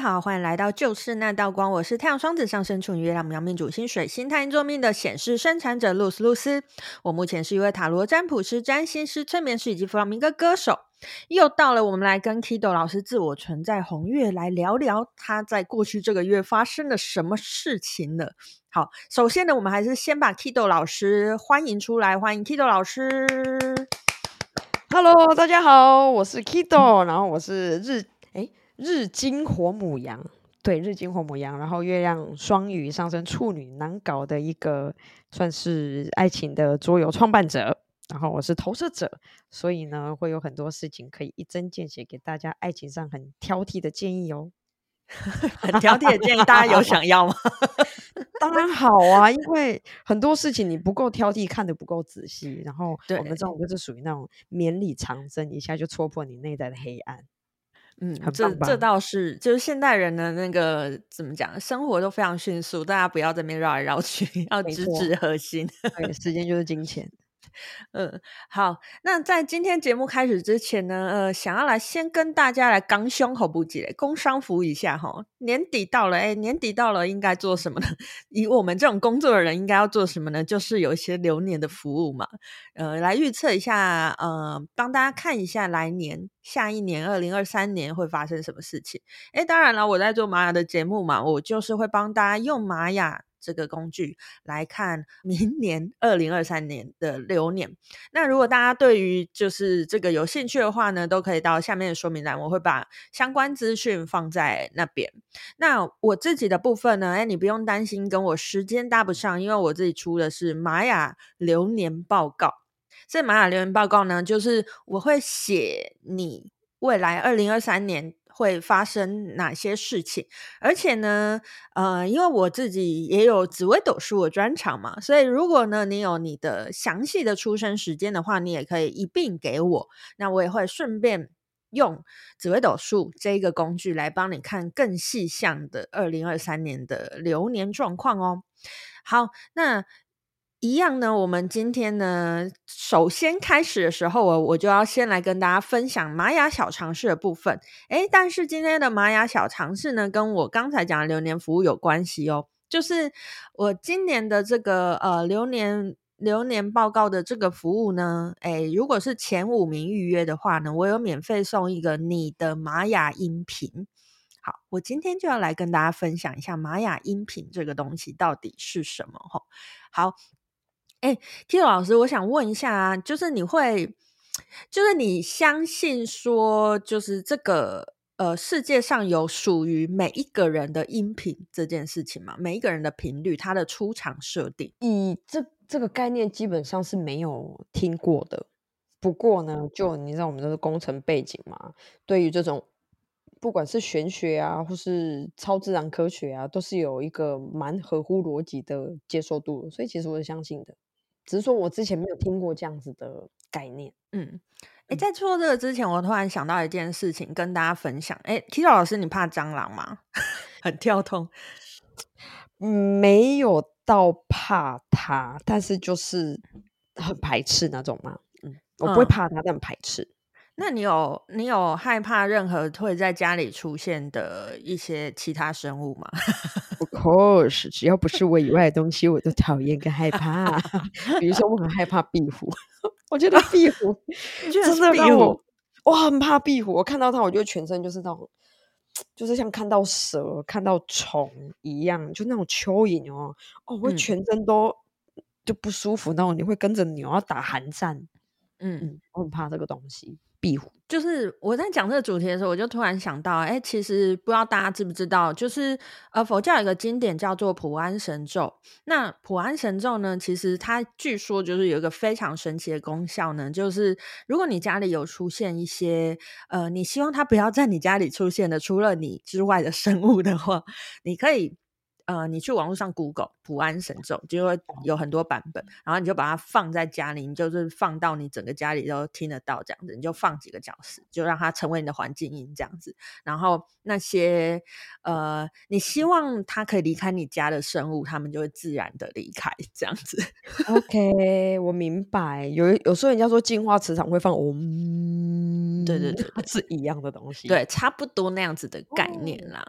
好，欢迎来到就是那道光。我是太阳双子上升处女月亮苗命主星水星太阴座命的显示生产者露丝露丝。我目前是一位塔罗占卜师、占星师、催眠师以及弗朗明哥歌手。又到了我们来跟 Kido 老师自我存在红月来聊聊他在过去这个月发生了什么事情了。好，首先呢，我们还是先把 Kido 老师欢迎出来，欢迎 Kido 老师。Hello，大家好，我是 Kido，然后我是日。日金火母羊，对，日金火母羊，然后月亮双鱼上升处女，难搞的一个算是爱情的桌游创办者。然后我是投射者，所以呢，会有很多事情可以一针见血给大家爱情上很挑剔的建议哦。很挑剔的建议，大家有想要吗？当然好啊，因为很多事情你不够挑剔，看得不够仔细，然后我们这种就是属于那种绵里藏针，一下就戳破你内在的黑暗。嗯，这这倒是，就是现代人的那个怎么讲，生活都非常迅速，大家不要在那边绕来绕去，要直指核心。对，时间就是金钱。嗯，好，那在今天节目开始之前呢，呃，想要来先跟大家来刚胸口不急嘞，工商服务一下哈。年底到了，哎，年底到了，应该做什么呢？以我们这种工作的人，应该要做什么呢？就是有一些流年的服务嘛，呃，来预测一下，呃，帮大家看一下来年下一年二零二三年会发生什么事情。哎，当然了，我在做玛雅的节目嘛，我就是会帮大家用玛雅。这个工具来看 明年二零二三年的流年。那如果大家对于就是这个有兴趣的话呢，都可以到下面的说明栏，我会把相关资讯放在那边。那我自己的部分呢，哎，你不用担心跟我时间搭不上，因为我自己出的是玛雅流年报告。这玛雅流年报告呢，就是我会写你未来二零二三年。会发生哪些事情？而且呢，呃，因为我自己也有紫微斗数的专长嘛，所以如果呢，你有你的详细的出生时间的话，你也可以一并给我，那我也会顺便用紫微斗数这一个工具来帮你看更细项的二零二三年的流年状况哦。好，那。一样呢，我们今天呢，首先开始的时候，我我就要先来跟大家分享玛雅小常识的部分。诶，但是今天的玛雅小常识呢，跟我刚才讲的流年服务有关系哦。就是我今年的这个呃流年流年报告的这个服务呢，诶，如果是前五名预约的话呢，我有免费送一个你的玛雅音频。好，我今天就要来跟大家分享一下玛雅音频这个东西到底是什么。吼，好。哎，Tito 老师，我想问一下啊，就是你会，就是你相信说，就是这个呃，世界上有属于每一个人的音频这件事情吗？每一个人的频率，它的出厂设定，以这这个概念基本上是没有听过的。不过呢，就你知道我们这个工程背景嘛，对于这种不管是玄学啊，或是超自然科学啊，都是有一个蛮合乎逻辑的接受度，所以其实我是相信的。只是说，我之前没有听过这样子的概念。嗯，哎，在做这个之前，我突然想到一件事情，跟大家分享。哎，Kido 老师，你怕蟑螂吗？很跳通。没有到怕它，但是就是很排斥那种嘛。嗯，我不会怕它，但很排斥。那你有你有害怕任何会在家里出现的一些其他生物吗？Of course，只要不是我以外的东西，我都讨厌跟害怕。比如说，我很害怕壁虎，我觉得壁虎 真的让我，我很怕壁虎。我看到它，我觉得全身就是那种，就是像看到蛇、看到虫一样，就那种蚯蚓哦，哦，我全身都就不舒服，那种你会跟着牛要打寒战。嗯嗯，我很怕这个东西。壁虎，就是我在讲这个主题的时候，我就突然想到，哎，其实不知道大家知不知道，就是呃，佛教有一个经典叫做普安神咒。那普安神咒呢，其实它据说就是有一个非常神奇的功效呢，就是如果你家里有出现一些呃，你希望它不要在你家里出现的除了你之外的生物的话，你可以。呃，你去网络上 Google 普安神咒，就会有很多版本，然后你就把它放在家里，你就是放到你整个家里都听得到这样子，你就放几个小时，就让它成为你的环境音这样子。然后那些呃，你希望它可以离开你家的生物，它们就会自然的离开这样子。OK，我明白。有有时候人家说净化磁场会放嗡，对对对，是一样的东西，对，差不多那样子的概念啦。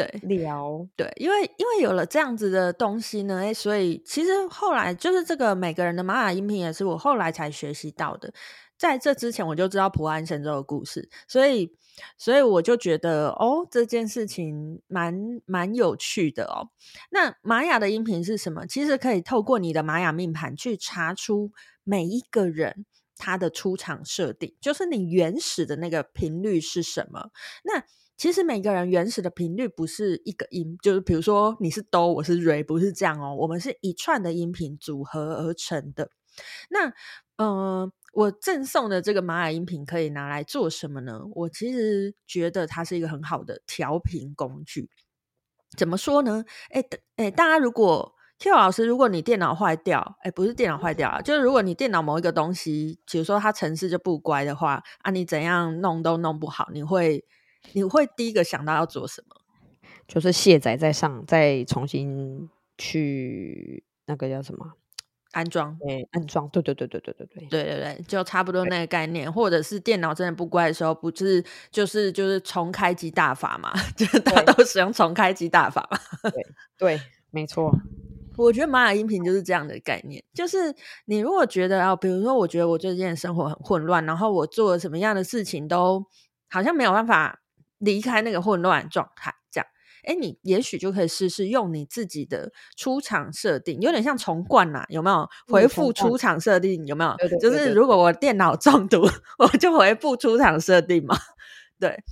对，聊对，因为因为有了这样子的东西呢，哎，所以其实后来就是这个每个人的玛雅音频也是我后来才学习到的，在这之前我就知道普安神州的故事，所以所以我就觉得哦，这件事情蛮蛮有趣的哦。那玛雅的音频是什么？其实可以透过你的玛雅命盘去查出每一个人他的出场设定，就是你原始的那个频率是什么。那其实每个人原始的频率不是一个音，就是比如说你是哆，我是瑞，不是这样哦。我们是一串的音频组合而成的。那，嗯、我赠送的这个玛雅音频可以拿来做什么呢？我其实觉得它是一个很好的调频工具。怎么说呢？哎哎，大家如果 Q 老师，如果你电脑坏掉，哎，不是电脑坏掉啊，就是如果你电脑某一个东西，比如说它程式就不乖的话，啊，你怎样弄都弄不好，你会。你会第一个想到要做什么？就是卸载再上再重新去那个叫什么？安装。对安装对对对对对对对。对对对就差不多那个概念。或者是电脑真的不乖的时候不是就是就是重开机大法嘛 就是大家都使用重开机大法嘛。对没错。我觉得玛雅音频就是这样的概念就是你如果觉得啊比如说我觉得我最近生活很混乱然后我做了什么样的事情都好像没有办法离开那个混乱状态，这样，哎，你也许就可以试试用你自己的出场设定，有点像重灌呐，有没有？回复出场设定有没有？就是如果我电脑中毒，我就回复出场设定嘛。对，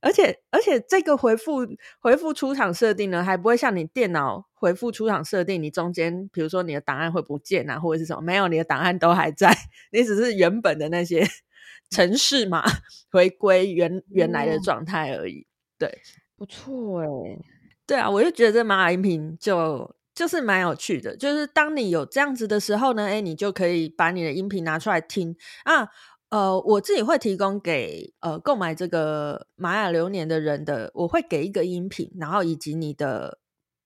而且而且这个回复回复出场设定呢，还不会像你电脑回复出场设定，你中间比如说你的档案会不见啊，或者是什么？没有，你的档案都还在，你只是原本的那些。程式嘛，回归原原来的状态而已。嗯、对，不错哎、欸。对啊，我就觉得这玛雅音频就就是蛮有趣的。就是当你有这样子的时候呢，哎，你就可以把你的音频拿出来听啊。呃，我自己会提供给呃购买这个玛雅流年的人的，我会给一个音频，然后以及你的。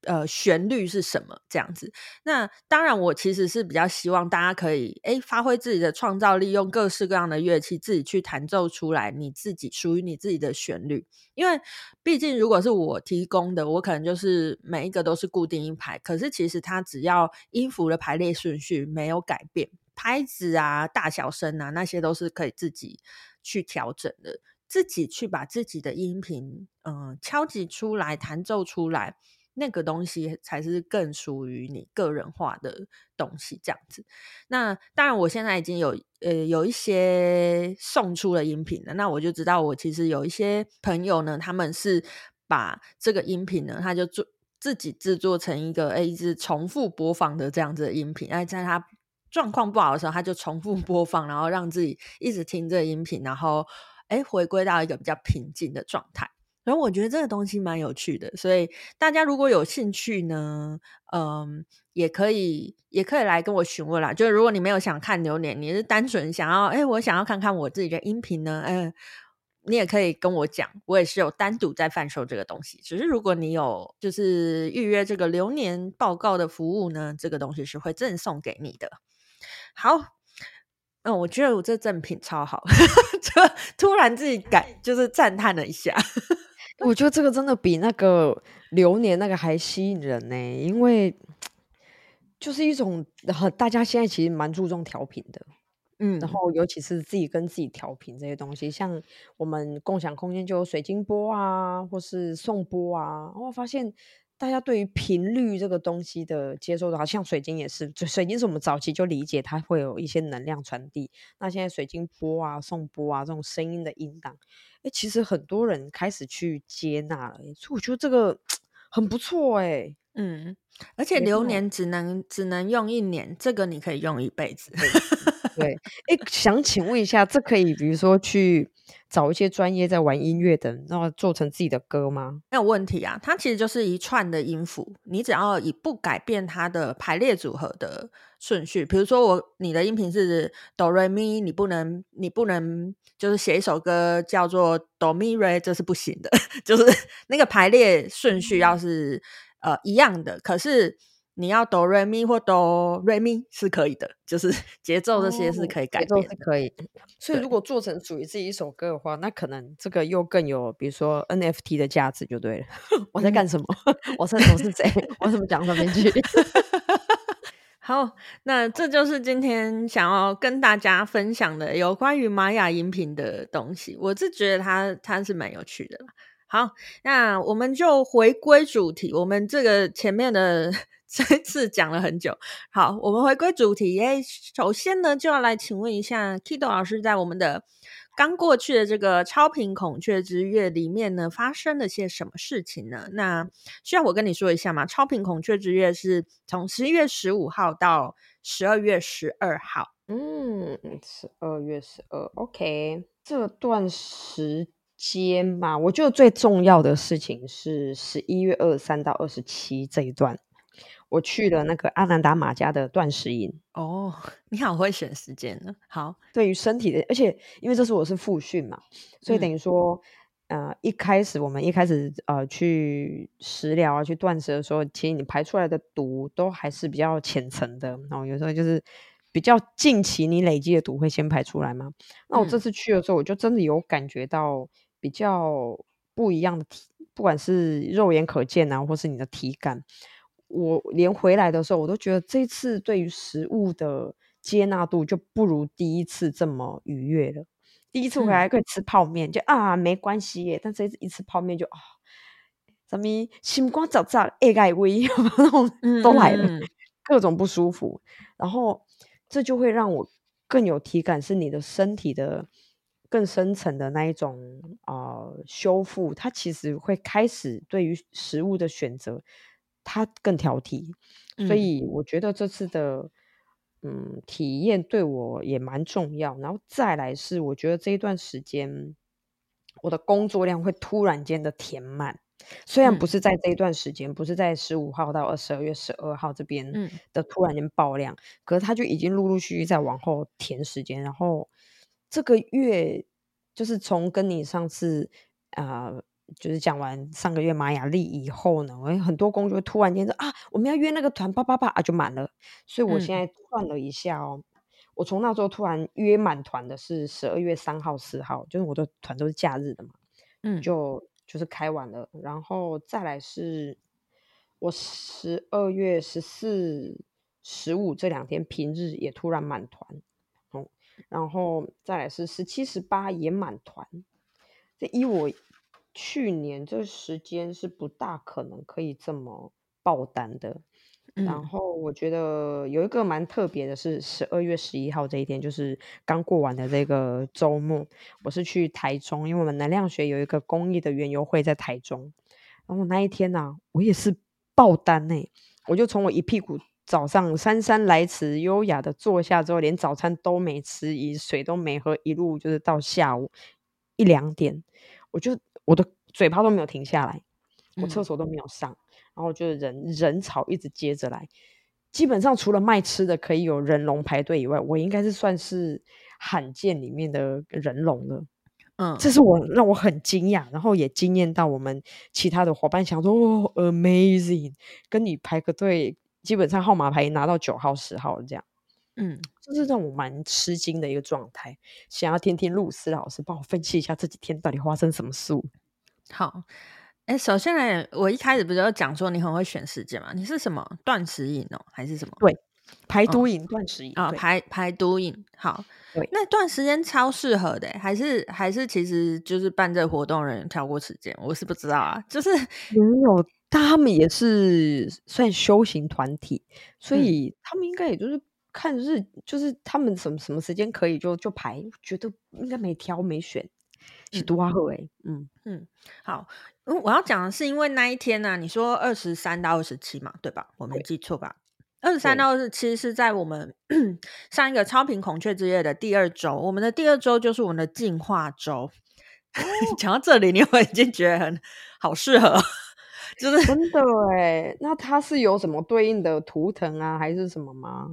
呃，旋律是什么？这样子。那当然，我其实是比较希望大家可以诶发挥自己的创造力，用各式各样的乐器自己去弹奏出来你自己属于你自己的旋律。因为毕竟，如果是我提供的，我可能就是每一个都是固定一排。可是其实它只要音符的排列顺序没有改变，拍子啊、大小声啊，那些都是可以自己去调整的。自己去把自己的音频嗯、敲击出来，弹奏出来。那个东西才是更属于你个人化的东西，这样子。那当然，我现在已经有呃有一些送出了音频了，那我就知道，我其实有一些朋友呢，他们是把这个音频呢，他就做自己制作成一个诶一直重复播放的这样子的音频，哎，在他状况不好的时候，他就重复播放，然后让自己一直听这个音频，然后诶回归到一个比较平静的状态。然后我觉得这个东西蛮有趣的，所以大家如果有兴趣呢，嗯，也可以也可以来跟我询问啦。就是如果你没有想看流年，你是单纯想要，哎，我想要看看我自己的音频呢，嗯，你也可以跟我讲，我也是有单独在贩售这个东西。只是如果你有就是预约这个流年报告的服务呢，这个东西是会赠送给你的。好，嗯，我觉得我这赠品超好，就突然自己感就是赞叹了一下。我觉得这个真的比那个流年那个还吸引人呢，因为就是一种很大家现在其实蛮注重调频的，嗯，然后尤其是自己跟自己调频这些东西，像我们共享空间就有水晶波啊，或是颂波啊，然后发现大家对于频率这个东西的接受的，好像水晶也是，水晶是我们早期就理解它会有一些能量传递，那现在水晶波啊、颂波啊这种声音的音档。哎，其实很多人开始去接纳了，所以我觉得这个很不错哎。嗯，而且流年只能只能用一年，这个你可以用一辈子。对，哎，想请问一下，这可以比如说去找一些专业在玩音乐的，然后做成自己的歌吗？没有问题啊，它其实就是一串的音符，你只要以不改变它的排列组合的顺序，比如说我你的音频是哆来咪，你不能你不能就是写一首歌叫做哆咪瑞，这是不行的，就是那个排列顺序要是呃一样的，可是。你要哆瑞咪或哆瑞咪是可以的，就是 节奏这些是可以改变，是可以。所以如果做成属于自己一首歌的话，那可能这个又更有，比如说 NFT 的价值就对了。我在干什么？我是我是谁？我怎么讲上面去？好，那这就是今天想要跟大家分享的有关于玛雅音频的东西。我是觉得它它是蛮有趣的。好，那我们就回归主题。我们这个前面的这次讲了很久，好，我们回归主题。哎，首先呢，就要来请问一下 Kido 老师，在我们的。刚过去的这个超频孔雀之月里面呢，发生了些什么事情呢？那需要我跟你说一下吗？超频孔雀之月是从十一月十五号到十二月十二号。嗯，十二月十二，OK，这段时间嘛，我觉得最重要的事情是十一月二十三到二十七这一段。我去了那个阿南达玛家的断食营哦，你好会选时间呢。好，对于身体的，而且因为这是我是复训嘛，所以等于说，嗯、呃，一开始我们一开始呃去食疗啊，去断食的时候，其实你排出来的毒都还是比较浅层的，然后有时候就是比较近期你累积的毒会先排出来嘛。那我这次去的时候，我就真的有感觉到比较不一样的体，不管是肉眼可见啊，或是你的体感。我连回来的时候，我都觉得这次对于食物的接纳度就不如第一次这么愉悦了。第一次回来可以吃泡面，嗯、就啊没关系耶，但这一次一吃泡面就啊，什么心光早早爱盖微，都来了，嗯嗯各种不舒服。然后这就会让我更有体感，是你的身体的更深层的那一种啊、呃、修复，它其实会开始对于食物的选择。他更挑剔，所以我觉得这次的嗯，嗯体验对我也蛮重要。然后再来是，我觉得这一段时间我的工作量会突然间的填满，虽然不是在这一段时间，嗯、不是在十五号到二十二月十二号这边的突然间爆量，嗯、可是他就已经陆陆续续在往后填时间。然后这个月就是从跟你上次啊。呃就是讲完上个月玛雅历以后呢，我有很多工作突然间说啊，我们要约那个团，叭叭叭啊就满了。所以我现在算了一下哦，嗯、我从那时候突然约满团的是十二月三号、四号，就是我的团都是假日的嘛，嗯，就就是开完了，然后再来是我十二月十四、十五这两天平日也突然满团，嗯，然后再来是十七、十八也满团，这依我。去年这时间是不大可能可以这么爆单的，嗯、然后我觉得有一个蛮特别的是十二月十一号这一天，就是刚过完的这个周末，我是去台中，因为我们能量学有一个公益的园游会在台中，然后那一天呢、啊，我也是爆单呢、欸，我就从我一屁股早上姗姗来迟，优雅的坐下之后，连早餐都没吃，一水都没喝，一路就是到下午一两点，我就。我的嘴巴都没有停下来，我厕所都没有上，嗯、然后就是人人潮一直接着来，基本上除了卖吃的可以有人龙排队以外，我应该是算是罕见里面的人龙了。嗯，这是我让我很惊讶，然后也惊艳到我们其他的伙伴，想说哦，amazing，跟你排个队，基本上号码牌拿到九号十号这样，嗯，就是让我蛮吃惊的一个状态。想要听听露丝老师帮我分析一下这几天到底发生什么事。好，哎，首先呢，我一开始不是有讲说你很会选时间嘛？你是什么断食饮哦，还是什么？对，排毒营、断食饮啊，排排毒饮。好，那段时间超适合的，还是还是其实就是办这个活动的人挑过时间，我是不知道啊。就是没有，他们也是算修行团体，所以他们应该也就是看日，就是他们什么什么时间可以就就排，觉得应该没挑没选。是多好哎，嗯嗯，好，我要讲的是，因为那一天呢、啊，你说二十三到二十七嘛，对吧？我没记错吧？二十三到二十七是在我们 上一个超频孔雀之夜的第二周，我们的第二周就是我们的进化周。讲、哦、到这里，你会已经觉得很好适合，就是真的哎。那它是有什么对应的图腾啊，还是什么吗？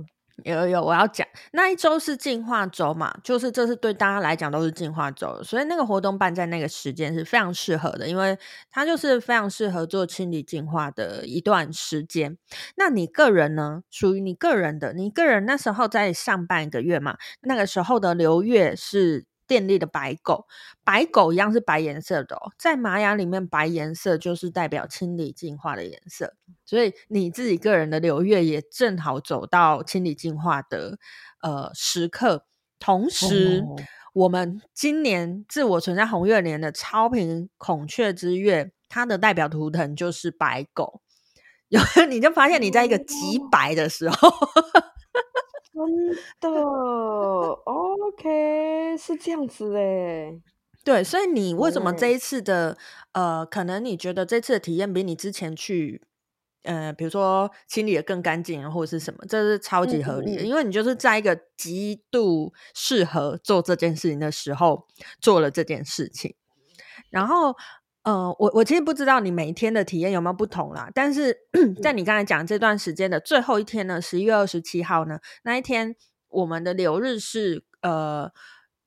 有有，我要讲那一周是净化周嘛，就是这是对大家来讲都是净化周，所以那个活动办在那个时间是非常适合的，因为它就是非常适合做清理净化的一段时间。那你个人呢？属于你个人的，你个人那时候在上半个月嘛，那个时候的流月是。电力的白狗，白狗一样是白颜色的哦，在玛雅里面，白颜色就是代表清理净化的颜色，所以你自己个人的流月也正好走到清理净化的呃时刻。同时，哦、我们今年自我存在红月年的超频孔雀之月，它的代表图腾就是白狗，有你就发现你在一个极白的时候。哦真的，OK，是这样子诶。对，所以你为什么这一次的、嗯、呃，可能你觉得这次的体验比你之前去，呃，比如说清理的更干净，或者是什么，这是超级合理的，嗯嗯，因为你就是在一个极度适合做这件事情的时候做了这件事情，然后。呃，我我其实不知道你每一天的体验有没有不同啦，但是 在你刚才讲这段时间的最后一天呢，十一月二十七号呢，那一天我们的流日是呃，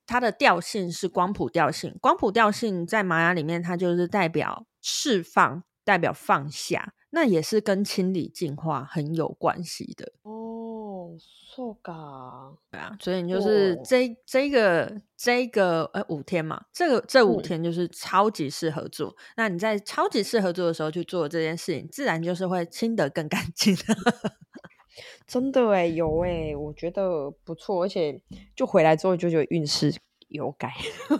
它的调性是光谱调性，光谱调性在玛雅里面它就是代表释放，代表放下，那也是跟清理净化很有关系的哦。错噶，对啊，所以你就是这这个这个呃五天嘛，这个这五天就是超级适合做。嗯、那你在超级适合做的时候去做这件事情，自然就是会清得更干净。真的哎，有哎，我觉得不错，而且就回来之后就觉得运势有改。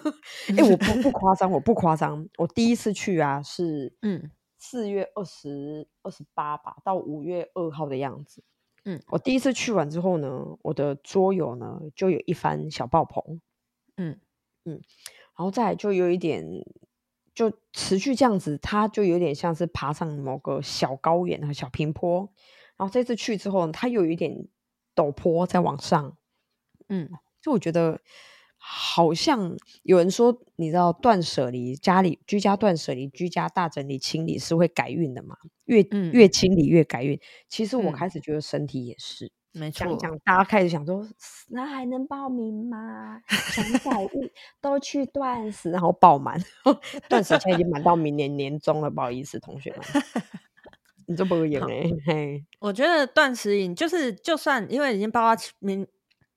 哎，我不不夸张，我不夸张，我第一次去啊是嗯四月二十二十八吧，到五月二号的样子。嗯，我第一次去完之后呢，我的桌游呢就有一番小爆棚，嗯。嗯，然后再来就有一点，就持续这样子，它就有点像是爬上某个小高原和小平坡，然后这次去之后，它又有一点陡坡在往上，嗯，就我觉得。好像有人说，你知道断舍离家里居家断舍离居家大整理清理是会改运的嘛？越、嗯、越清理越改运。其实我开始觉得身体也是，没错。讲讲大家开始想说，那还能报名吗？想改运都去断食，然后爆满，断食现在已经满到明年年中了，不好意思，同学们，你这不会赢哎嘿。我觉得断食饮就是，就算因为已经报到明。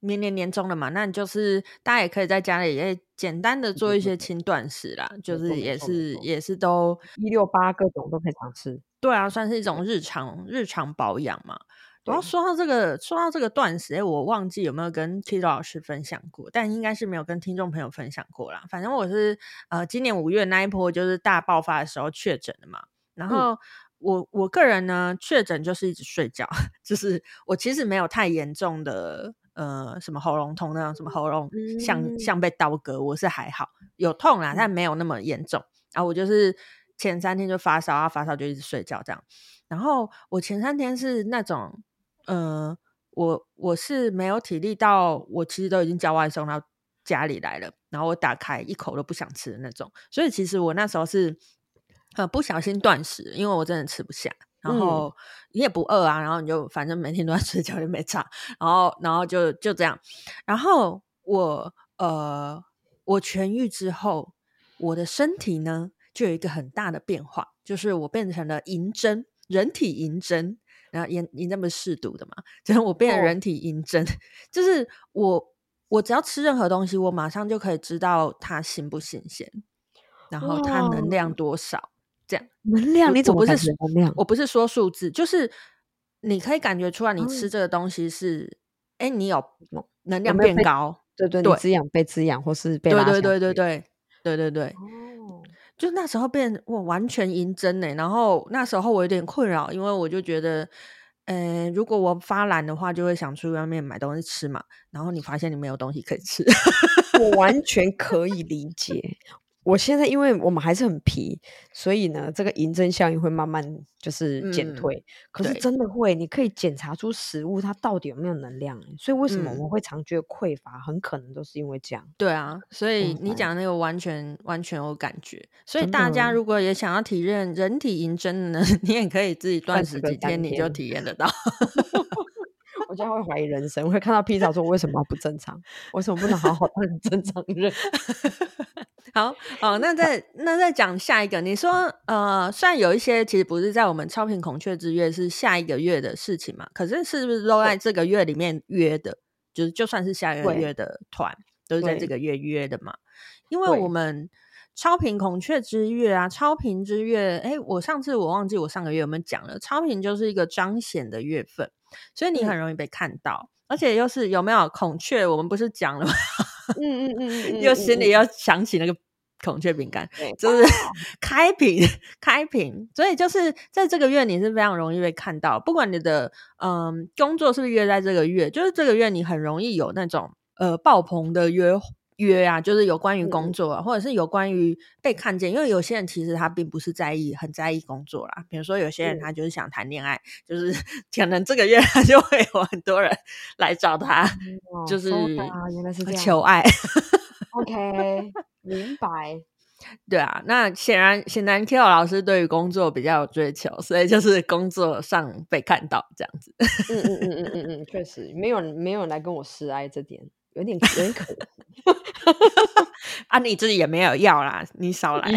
明年年中了嘛，那你就是大家也可以在家里也简单的做一些轻断食啦，就是也是也是都一六八各种都可以尝试。对啊，算是一种日常日常保养嘛。然后说到这个说到这个断食，哎，我忘记有没有跟 Kido 老师分享过，但应该是没有跟听众朋友分享过啦。反正我是呃今年五月那一波就是大爆发的时候确诊的嘛，然后我、嗯、我个人呢确诊就是一直睡觉，就是我其实没有太严重的。呃，什么喉咙痛那样，什么喉咙像、嗯、像被刀割，我是还好，有痛啦，但没有那么严重。然后我就是前三天就发烧啊，发烧就一直睡觉这样。然后我前三天是那种，呃，我我是没有体力到，我其实都已经叫外送到家里来了，然后我打开一口都不想吃的那种。所以其实我那时候是呃不小心断食，因为我真的吃不下。然后你也不饿啊，然后你就反正每天都在睡觉，就没差。然后，然后就就这样。然后我呃，我痊愈之后，我的身体呢就有一个很大的变化，就是我变成了银针，人体银针。然后银银针不是试毒的嘛？就是我变成人体银针，哦、就是我我只要吃任何东西，我马上就可以知道它新不新鲜，然后它能量多少。这样能量，你怎么不是能量？我不是说数字，就是你可以感觉出来，你吃这个东西是，哎、嗯，你有能量变高，对对对，滋养被滋养，或是被对对对对对对对对，哦，就那时候变我，完全银针呢。然后那时候我有点困扰，因为我就觉得，呃，如果我发懒的话，就会想去外面买东西吃嘛。然后你发现你没有东西可以吃，我完全 可以理解。我现在因为我们还是很皮，所以呢，这个银针效应会慢慢就是减退。嗯、可是真的会，你可以检查出食物它到底有没有能量。所以为什么我们会常觉得匮乏？嗯、很可能都是因为这样。对啊，所以你讲那个完全完全有感觉。所以大家如果也想要体验人体银针的呢，你也可以自己断食几天，你就体验得到。我就会怀疑人生，我会看到 Peter 说：“为什么要不正常？为什么不能好好当正常人？”好好，那再那再讲下一个。你说，呃，虽然有一些其实不是在我们超频孔雀之月是下一个月的事情嘛，可是是不是都在这个月里面约的？就是就算是下一个月的团，都是在这个月约的嘛？因为我们超频孔雀之月啊，超频之月，哎，我上次我忘记我上个月有没有讲了，超频就是一个彰显的月份，所以你很容易被看到，嗯、而且又是有没有孔雀？我们不是讲了吗？嗯嗯嗯嗯，又心里又想起那个孔雀饼干，对就是 开屏开屏，所以就是在这个月你是非常容易被看到，不管你的嗯工作是不是约在这个月，就是这个月你很容易有那种呃爆棚的约约啊，就是有关于工作啊，嗯、或者是有关于被看见，因为有些人其实他并不是在意很在意工作啦，比如说有些人他就是想谈恋爱，嗯、就是 可能这个月他就会有很多人 来找他，嗯、就是原来是求爱。OK，明白。对啊，那显然显然 Kilo 老师对于工作比较有追求，所以就是工作上被看到这样子。嗯嗯嗯嗯嗯嗯，确实没有没有人来跟我示爱，这点有点有点可惜。啊，你自己也没有要啦，你少来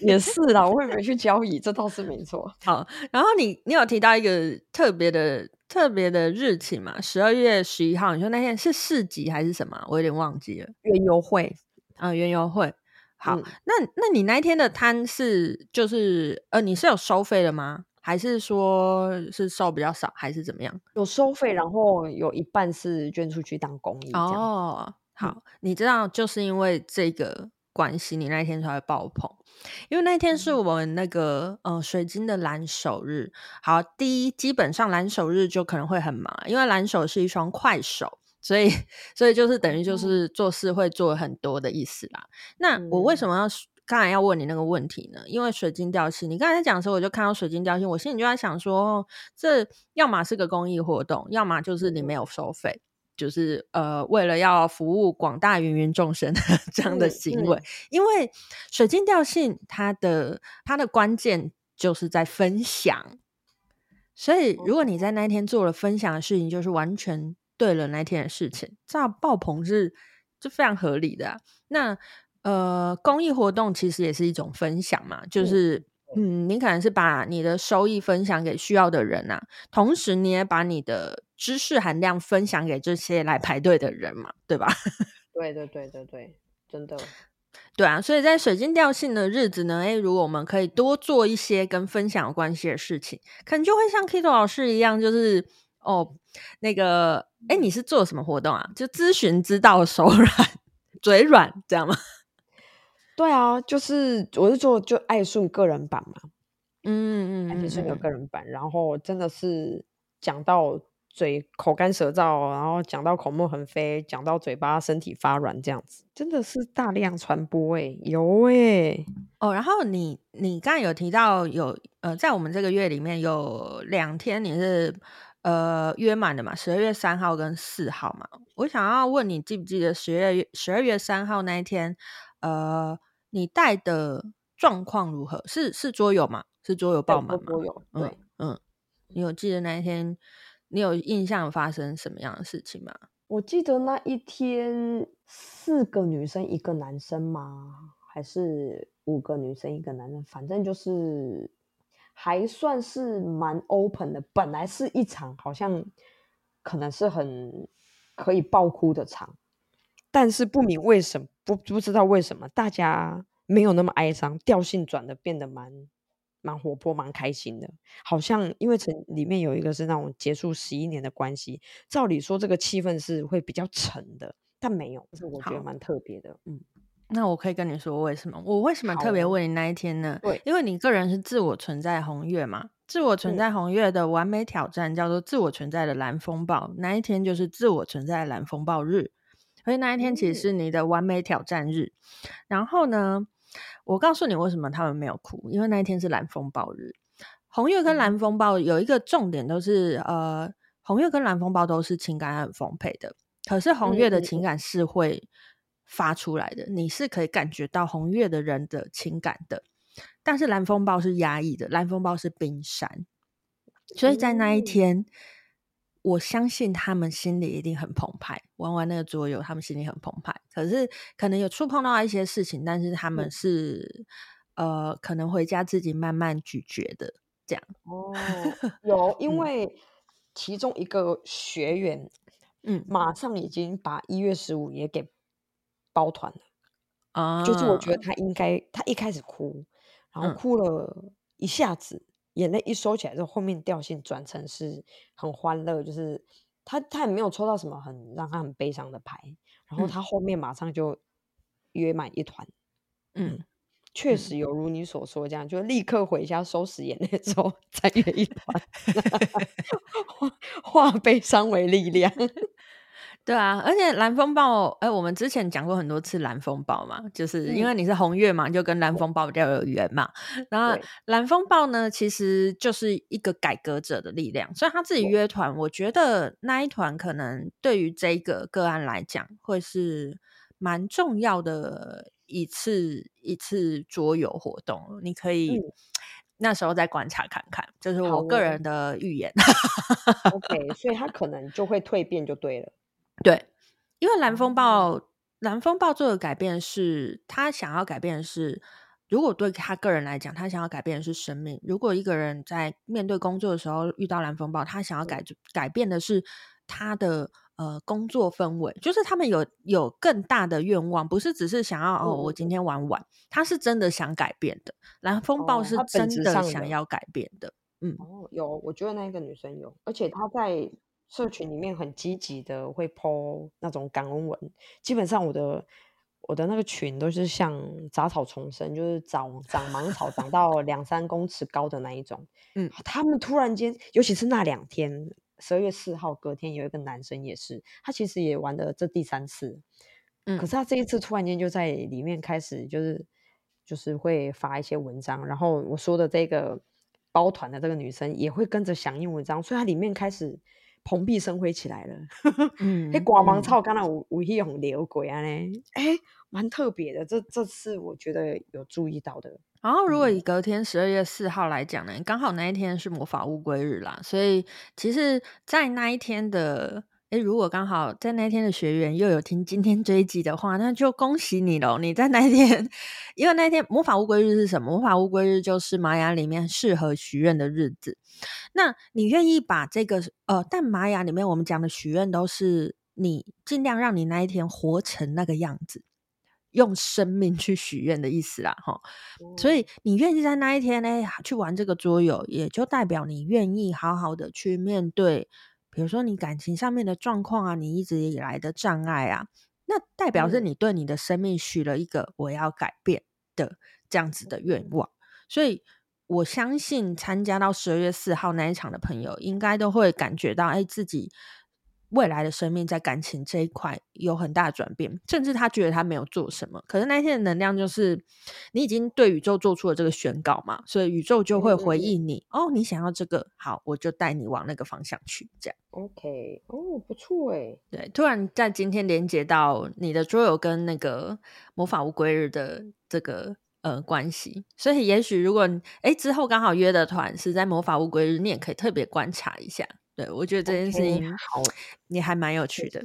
也是啦，我也没去交易，这倒是没错。好，然后你你有提到一个特别的特别的日期嘛？十二月十一号，你说那天是市集还是什么？我有点忘记了。园游会啊，园游会。好，嗯、那那你那一天的摊是就是呃，你是有收费的吗？还是说是收比较少，还是怎么样？有收费，然后有一半是捐出去当公益。哦，好，嗯、你知道就是因为这个关系，你那天才会爆棚，因为那天是我们那个呃水晶的蓝手日。好，第一，基本上蓝手日就可能会很忙，因为蓝手是一双快手。所以，所以就是等于就是做事会做很多的意思啦。那我为什么要刚才要问你那个问题呢？因为水晶调性，你刚才在讲的时候，我就看到水晶调性，我心里就在想说，这要么是个公益活动，要么就是你没有收费，就是呃，为了要服务广大芸芸众生 这样的行为。因为水晶调性，它的它的关键就是在分享。所以，如果你在那一天做了分享的事情，就是完全。对了，那天的事情，这样爆棚是就非常合理的啊。那呃，公益活动其实也是一种分享嘛，就是嗯，你可能是把你的收益分享给需要的人啊，同时你也把你的知识含量分享给这些来排队的人嘛，对吧？对对对对对，真的。对啊，所以在水晶调性的日子呢，诶，如果我们可以多做一些跟分享有关系的事情，可能就会像 Kito 老师一样，就是。哦，那个，哎，你是做什么活动啊？就咨询知道，手软 嘴软，这样吗？对啊，就是我是做就爱顺个人版嘛，嗯嗯，爱顺有个人版，然后真的是讲到嘴口干舌燥，然后讲到口沫横飞，讲到嘴巴身体发软这样子，真的是大量传播哎，有哎，哦，然后你你刚才有提到有呃，在我们这个月里面有两天你是。呃，约满的嘛，十二月三号跟四号嘛。我想要问你，记不记得十二月十二月三号那一天，呃，你带的状况如何？是是桌游吗？是桌游爆满吗？桌游，对，嗯，嗯，你有记得那一天，你有印象发生什么样的事情吗？我记得那一天四个女生一个男生吗？还是五个女生一个男生？反正就是。还算是蛮 open 的，本来是一场好像可能是很可以爆哭的场，但是不明为什么，不不知道为什么大家没有那么哀伤，调性转的变得蛮蛮活泼、蛮开心的，好像因为城里面有一个是那种结束十一年的关系，照理说这个气氛是会比较沉的，但没有，是我觉得蛮特别的，嗯。那我可以跟你说为什么？我为什么特别问你那一天呢？对，因为你个人是自我存在红月嘛，自我存在红月的完美挑战叫做自我存在的蓝风暴，那一天就是自我存在的蓝风暴日，所以那一天其实是你的完美挑战日。然后呢，我告诉你为什么他们没有哭，因为那一天是蓝风暴日。红月跟蓝风暴有一个重点都是，呃，红月跟蓝风暴都是情感很丰沛的，可是红月的情感是会。发出来的，你是可以感觉到红月的人的情感的，但是蓝风暴是压抑的，蓝风暴是冰山，所以在那一天，我相信他们心里一定很澎湃，玩完那个桌游，他们心里很澎湃。可是可能有触碰到一些事情，但是他们是、嗯、呃，可能回家自己慢慢咀嚼的这样。哦，有，因为其中一个学员，嗯，马上已经把一月十五也给包团了啊。就是我觉得他应该，他一开始哭，然后哭了一下子。嗯眼泪一收起来之后，后面调性转成是很欢乐，就是他他也没有抽到什么很让他很悲伤的牌，然后他后面马上就约满一团，嗯，确实有如你所说这样，就立刻回家收拾眼泪之后再约一团，化悲伤为力量。对啊，而且蓝风暴，哎，我们之前讲过很多次蓝风暴嘛，就是因为你是红月嘛，就跟蓝风暴比较有缘嘛。然后蓝风暴呢，其实就是一个改革者的力量，所以他自己约团，我觉得那一团可能对于这个个案来讲，会是蛮重要的一次一次桌游活动。你可以 那时候再观察看看，这、就是我个人的预言。OK，所以他可能就会蜕变，就对了。对，因为蓝风暴，蓝风暴做的改变是他想要改变的是，如果对他个人来讲，他想要改变的是生命。如果一个人在面对工作的时候遇到蓝风暴，他想要改改变的是他的呃工作氛围，就是他们有有更大的愿望，不是只是想要哦，我今天玩玩，他是真的想改变的。蓝风暴是真的想要改变的，嗯，哦，有，我觉得那个女生有，而且她在。社群里面很积极的会 po 那种感恩文，基本上我的我的那个群都是像杂草丛生，就是长长芒草长到两三公尺高的那一种。嗯，他们突然间，尤其是那两天，十二月四号隔天有一个男生也是，他其实也玩的这第三次，嗯，可是他这一次突然间就在里面开始就是就是会发一些文章，然后我说的这个包团的这个女生也会跟着响应文章，所以他里面开始。蓬荜生辉起来了，嗯，那刮芒草刚才有有一种流鬼啊嘞，哎，蛮特别的。这这次我觉得有注意到的。然后，如果以隔天十二月四号来讲呢，刚好那一天是魔法乌龟日啦，所以其实，在那一天的。诶，如果刚好在那天的学员又有听今天这一集的话，那就恭喜你喽！你在那一天，因为那天魔法乌龟日是什么？魔法乌龟日就是玛雅里面适合许愿的日子。那你愿意把这个呃，但玛雅里面我们讲的许愿都是你尽量让你那一天活成那个样子，用生命去许愿的意思啦，哈。所以你愿意在那一天呢去玩这个桌游，也就代表你愿意好好的去面对。比如说你感情上面的状况啊，你一直以来的障碍啊，那代表是你对你的生命许了一个我要改变的这样子的愿望，所以我相信参加到十二月四号那一场的朋友，应该都会感觉到，哎，自己。未来的生命在感情这一块有很大的转变，甚至他觉得他没有做什么，可是那天的能量就是你已经对宇宙做出了这个宣告嘛，所以宇宙就会回应你，嗯、哦，你想要这个，好，我就带你往那个方向去，这样。OK，哦，不错哎，对，突然在今天连接到你的桌游跟那个魔法乌龟日的这个呃关系，所以也许如果哎之后刚好约的团是在魔法乌龟日，你也可以特别观察一下。对，我觉得这件事情好，你还蛮有趣的，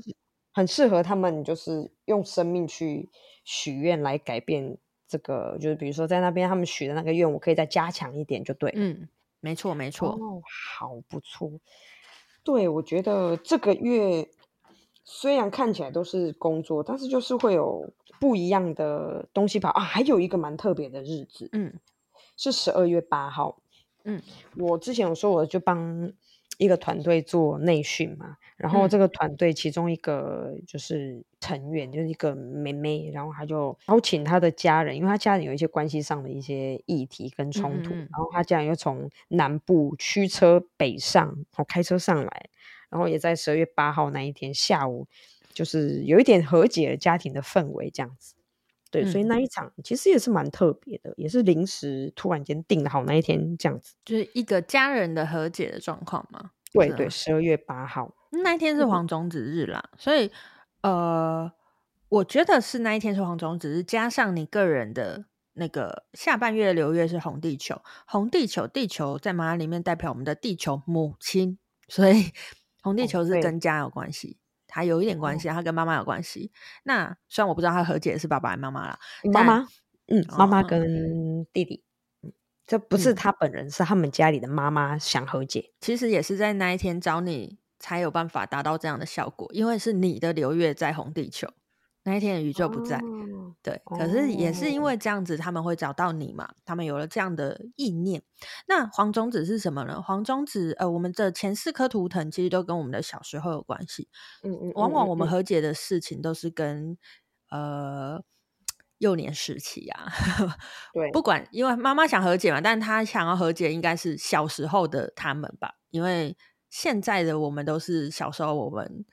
很适合他们，就是用生命去许愿来改变这个，就是比如说在那边他们许的那个愿，我可以再加强一点，就对。嗯，没错，没错。哦，好不错。对，我觉得这个月虽然看起来都是工作，但是就是会有不一样的东西跑啊。还有一个蛮特别的日子，嗯，是十二月八号。嗯，我之前有说，我就帮。一个团队做内训嘛，然后这个团队其中一个就是成员，就是一个妹妹，然后她就邀请她的家人，因为她家人有一些关系上的一些议题跟冲突，嗯嗯，然后她家人又从南部驱车北上，然后开车上来，然后也在十二月八号那一天下午，就是有一点和解了家庭的氛围这样子。对，所以那一场其实也是蛮特别的，嗯、也是临时突然间定好那一天这样子，就是一个家人的和解的状况嘛。对对，十二月八号。那一天是黄种子日啦，嗯、所以呃，我觉得是那一天是黄种子日，加上你个人的那个下半月的流月是红地球，红地球地球在玛雅里面代表我们的地球母亲，所以 红地球是跟家有关系，它有一点关系，他跟妈妈有关系。那虽然我不知道他和解是爸爸还是妈妈啦，妈妈，嗯，妈妈跟弟弟。这不是他本人，嗯、是他们家里的妈妈想和解。其实也是在那一天找你，才有办法达到这样的效果，因为是你的流月在红地球，那一天宇宙不在。哦、对，可是也是因为这样子，他们会找到你嘛？他们有了这样的意念。那黄种子是什么呢？黄种子，呃，我们的前四颗图腾其实都跟我们的小时候有关系。嗯嗯，往往我们和解的事情都是跟，呃。幼年时期啊，对，不管，因为妈妈想和解嘛，但她想要和解，应该是小时候的他们吧？因为现在的我们都是小时候我们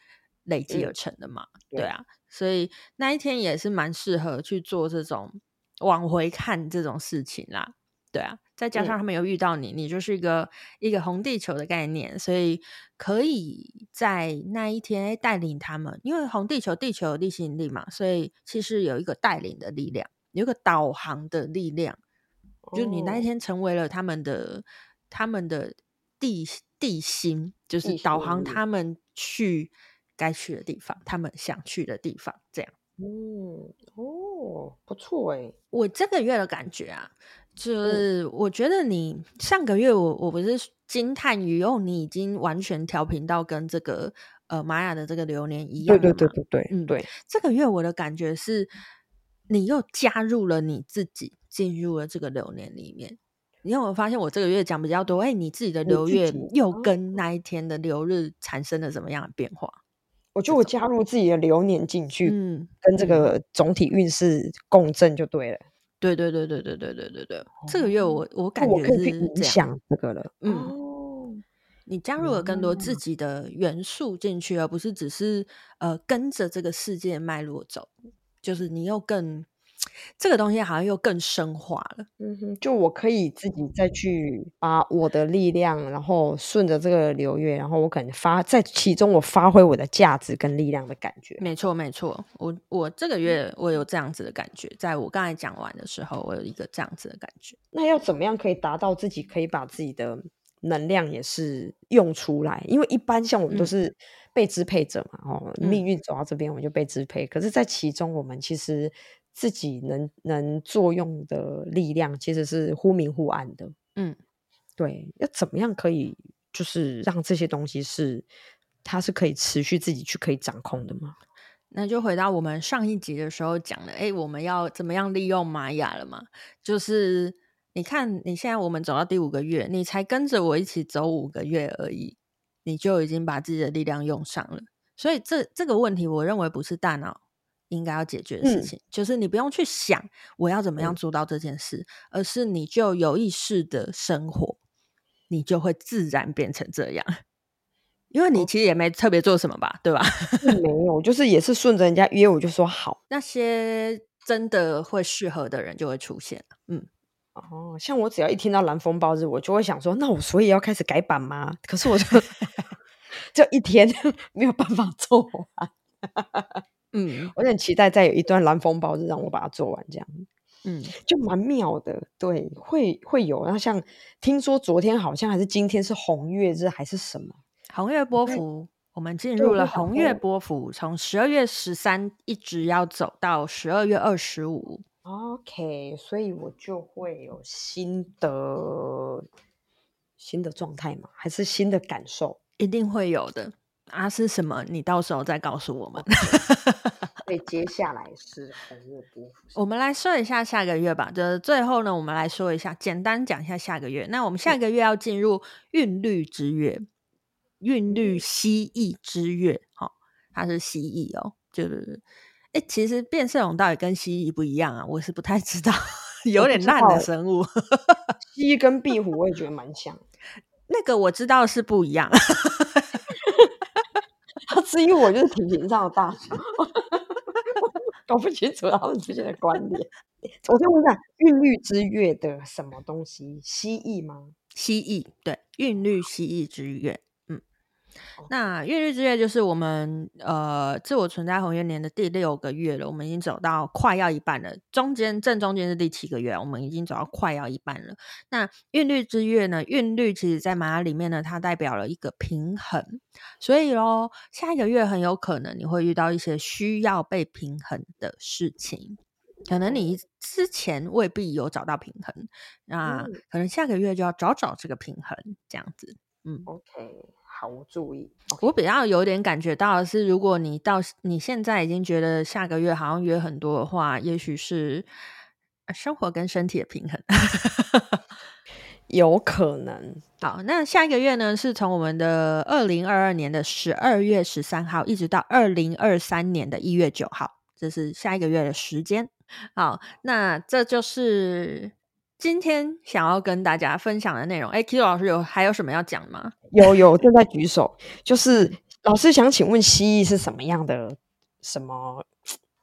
累积而成的嘛，嗯、对啊，所以那一天也是蛮适合去做这种往回看这种事情啦，对啊。再加上他们又遇到你，嗯、你就是一个一个红地球的概念，所以可以在那一天带领他们。因为红地球，地球有地心引力嘛，所以其实有一个带领的力量，有一个导航的力量。哦、就你那一天成为了他们的他们的地地心，就是导航他们去该去的地方，他们想去的地方，这样。嗯，哦，不错哎，我这个月的感觉啊。就是我觉得你上个月我我不是惊叹于哦，你已经完全调频到跟这个呃玛雅的这个流年一样。对对对对对，嗯对。这个月我的感觉是，你又加入了你自己，进入了这个流年里面。你有没有发现我这个月讲比较多？哎，你自己的流月又跟那一天的流日产生了什么样的变化？我觉得我加入自己的流年进去，嗯，跟这个总体运势共振就对了。对对对对对对对对对，这个月我我感觉是影响这个了。嗯，你加入了更多自己的元素进去，而不是只是呃跟着这个世界脉络走，就是你又更。这个东西好像又更深化了，嗯哼，就我可以自己再去把我的力量，然后顺着这个流月，然后我可能发在其中，我发挥我的价值跟力量的感觉。没错，没错，我我这个月我有这样子的感觉，在我刚才讲完的时候，我有一个这样子的感觉。那要怎么样可以达到自己可以把自己的能量也是用出来？因为一般像我们都是被支配者嘛，嗯、哦，命运走到这边我们就被支配，嗯、可是，在其中我们其实。自己能能作用的力量其实是忽明忽暗的，嗯，对，要怎么样可以就是让这些东西是它是可以持续自己去可以掌控的吗？那就回到我们上一集的时候讲的，哎，我们要怎么样利用玛雅了嘛？就是你看你现在我们走到第五个月，你才跟着我一起走五个月而已，你就已经把自己的力量用上了，所以这这个问题，我认为不是大脑。应该要解决的事情，嗯、就是你不用去想我要怎么样做到这件事，嗯、而是你就有意识的生活，你就会自然变成这样。因为你其实也没特别做什么吧，对吧？没有，就是也是顺着人家约，我就说好。那些真的会适合的人就会出现。嗯，哦，像我只要一听到蓝风暴日，我就会想说，那我所以要开始改版吗？可是我就 就一天 没有办法做完。嗯，我很期待再有一段蓝风暴日，让我把它做完，这样，嗯，就蛮妙的。对，会会有。然后像听说昨天好像还是今天是红月日还是什么？红月波幅，我们进入了红月波幅，从十二月十三一直要走到十二月二十五。OK，所以我就会有新的新的状态嘛？还是新的感受？一定会有的。啊，是什么？你到时候再告诉我们。所以接下来是红月波符。我们来说一下下个月吧。就是最后呢，我们来说一下，简单讲一下下个月。那我们下个月要进入韵律之月，韵律蜥蜴之月。好、哦，它是蜥蜴哦。就是，哎，其实变色龙到底跟蜥蜴不一样啊？我是不太知道，有点烂的生物。蜥蜴跟壁虎我也觉得蛮像。那个我知道是不一样。他质疑我就是体型上的大小，搞不清楚他们之间的关联。我先问一下，韵律之月的什么东西？蜥蜴吗？蜥蜴，对，韵律蜥蜴之月。嗯，那韵律之月就是我们呃自我存在红月年的第六个月了，我们已经走到快要一半了。中间正中间是第七个月，我们已经走到快要一半了。那韵律之月呢？韵律其实在玛雅里面呢，它代表了一个平衡。所以喽，下一个月很有可能你会遇到一些需要被平衡的事情。可能你之前未必有找到平衡，那可能下个月就要找找这个平衡，这样子。嗯，OK。好，我注意。Okay. 我比较有点感觉到的是，如果你到你现在已经觉得下个月好像约很多的话，也许是生活跟身体的平衡，有可能。好，那下一个月呢，是从我们的二零二二年的十二月十三号，一直到二零二三年的一月九号，这是下一个月的时间。好，那这就是。今天想要跟大家分享的内容，哎，Kilo 老师有还有什么要讲吗？有有正在举手，就是老师想请问蜥蜴是什么样的什么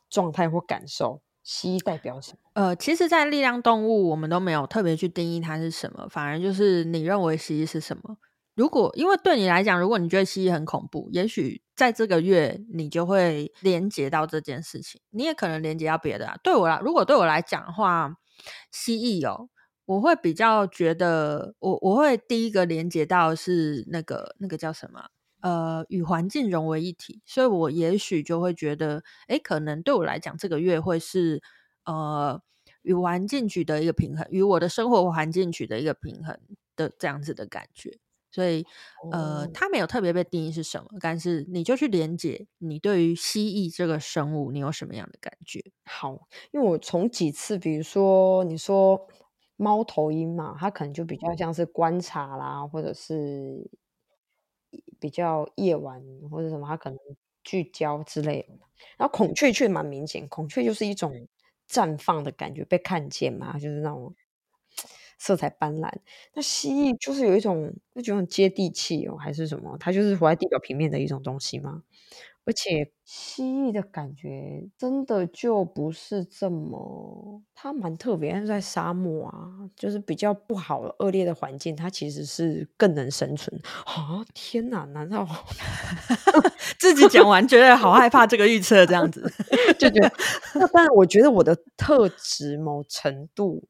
状态或感受？蜥蜴代表什么？呃，其实，在力量动物，我们都没有特别去定义它是什么，反而就是你认为蜥蜴是什么？如果因为对你来讲，如果你觉得蜥蜴很恐怖，也许在这个月你就会连接到这件事情，你也可能连接到别的啊。对我来，如果对我来讲的话。蜥蜴哦，我会比较觉得，我我会第一个连接到是那个那个叫什么？呃，与环境融为一体，所以我也许就会觉得，诶，可能对我来讲，这个月会是呃与环境取得一个平衡，与我的生活环境取得一个平衡的这样子的感觉。所以，呃，它没有特别被定义是什么，但是你就去连接你对于蜥蜴这个生物，你有什么样的感觉？好，因为我从几次，比如说你说猫头鹰嘛，它可能就比较像是观察啦，或者是比较夜晚或者什么，它可能聚焦之类的。然后孔雀却蛮明显，孔雀就是一种绽放的感觉，被看见嘛，就是那种。色彩斑斓，那蜥蜴就是有一种那种接地气哦，还是什么？它就是活在地表平面的一种东西吗？而且蜥蜴的感觉真的就不是这么，它蛮特别。但是在沙漠啊，就是比较不好的恶劣的环境，它其实是更能生存啊！天哪，难道 自己讲完觉得好害怕这个预测这样子？就觉得那当然，我觉得我的特质某程度。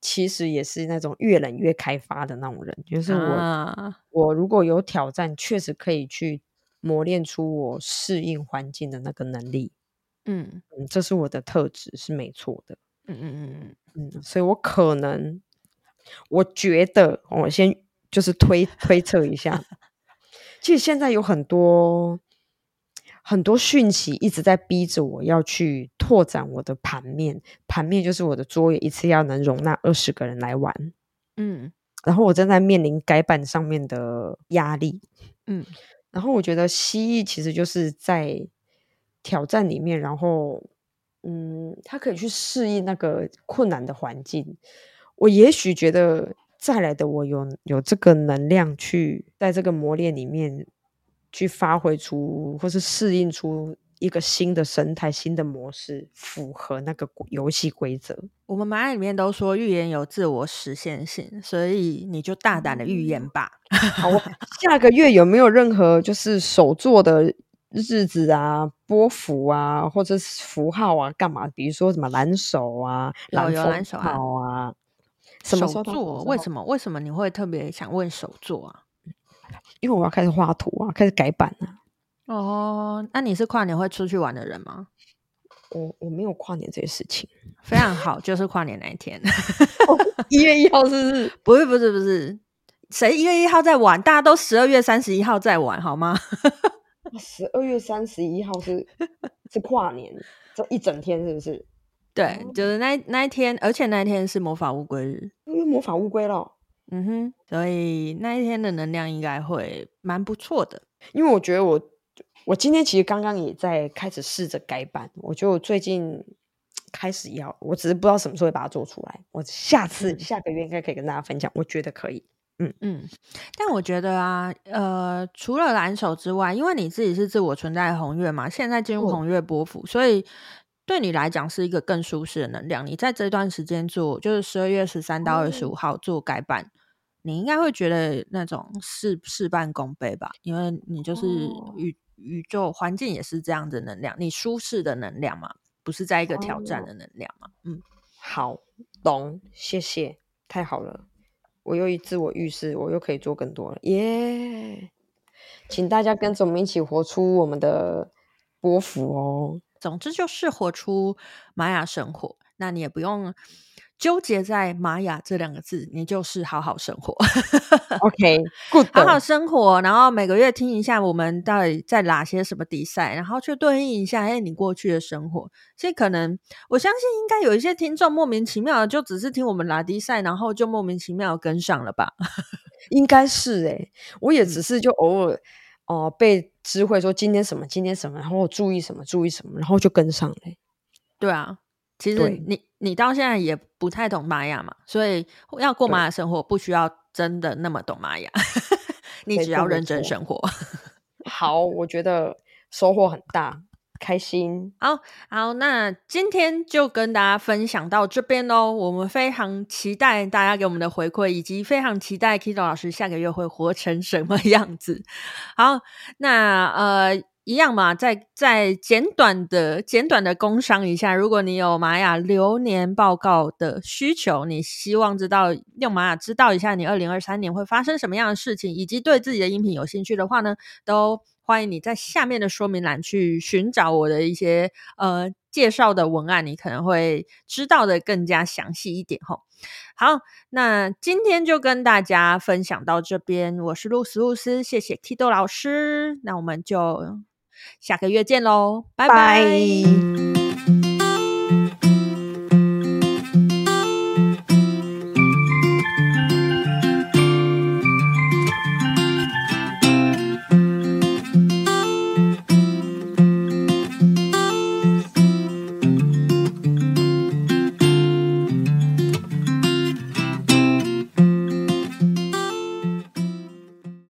其实也是那种越冷越开发的那种人，就是我，啊、我如果有挑战，确实可以去磨练出我适应环境的那个能力。嗯嗯，这是我的特质，是没错的。嗯嗯嗯嗯嗯，所以我可能，我觉得，我先就是推推测一下，其实现在有很多。很多讯息一直在逼着我要去拓展我的盘面，盘面就是我的桌椅，一次要能容纳二十个人来玩，嗯，然后我正在面临改版上面的压力，嗯，然后我觉得蜥蜴其实就是在挑战里面，然后，嗯，它可以去适应那个困难的环境，我也许觉得再来的我有有这个能量去在这个磨练里面。去发挥出或是适应出一个新的生态、新的模式，符合那个游戏规则。我们玛雅里面都说预言有自我实现性，所以你就大胆的预言吧。好，下个月有没有任何就是手作的日子啊、波幅啊，或者是符号啊，干嘛？比如说什么蓝手啊、蓝风手啊，什么手作？为什么？为什么你会特别想问手作啊？因为我要开始画图啊，开始改版啊。哦，那你是跨年会出去玩的人吗？我我没有跨年这些事情，非常好，就是跨年那一天，一月一号是不是？不是不是不是，谁一月一号在玩？大家都十二月三十一号在玩，好吗？十二月三十一号是是跨年，这一整天是不是？对，就是那那一天，而且那一天是魔法乌龟日，因为魔法乌龟了。嗯哼，所以那一天的能量应该会蛮不错的。因为我觉得我我今天其实刚刚也在开始试着改版，我觉得我最近开始要，我只是不知道什么时候会把它做出来。我下次、嗯、下个月应该可以跟大家分享，我觉得可以。嗯嗯，但我觉得啊，呃，除了蓝手之外，因为你自己是自我存在的红月嘛，现在进入红月波幅，嗯、所以对你来讲是一个更舒适的能量。你在这段时间做，就是十二月十三到二十五号做改版。你应该会觉得那种事事半功倍吧，因为你就是宇、哦、宇宙环境也是这样的能量，你舒适的能量嘛，不是在一个挑战的能量嘛。哦、嗯，好，懂，谢谢，太好了，我又一自我预示，我又可以做更多了，耶、yeah!！请大家跟着我们一起活出我们的波幅哦。总之就是活出玛雅生活，那你也不用。纠结在玛雅这两个字，你就是好好生活。OK，good，、okay, 好好生活，然后每个月听一下我们到底在哪些什么比赛，然后去对应一下，哎，你过去的生活。所以可能我相信应该有一些听众莫名其妙的就只是听我们拉迪赛，然后就莫名其妙跟上了吧？应该是哎、欸，我也只是就偶尔哦、呃、被知会说今天什么，今天什么，然后注意什么，注意什么，然后就跟上了、欸。对啊。其实你你到现在也不太懂玛雅嘛，所以要过玛雅生活不需要真的那么懂玛雅，你只要认真生活。好，我觉得收获很大，开心。好好，那今天就跟大家分享到这边喽。我们非常期待大家给我们的回馈，以及非常期待 Kido 老师下个月会活成什么 样子。好，那呃。一样嘛，再再简短的简短的工商一下，如果你有玛雅流年报告的需求，你希望知道用玛雅知道一下你二零二三年会发生什么样的事情，以及对自己的音频有兴趣的话呢，都欢迎你在下面的说明栏去寻找我的一些呃介绍的文案，你可能会知道的更加详细一点吼。好，那今天就跟大家分享到这边，我是露丝露丝，谢谢 Kido 老师，那我们就。下个月见喽，拜拜。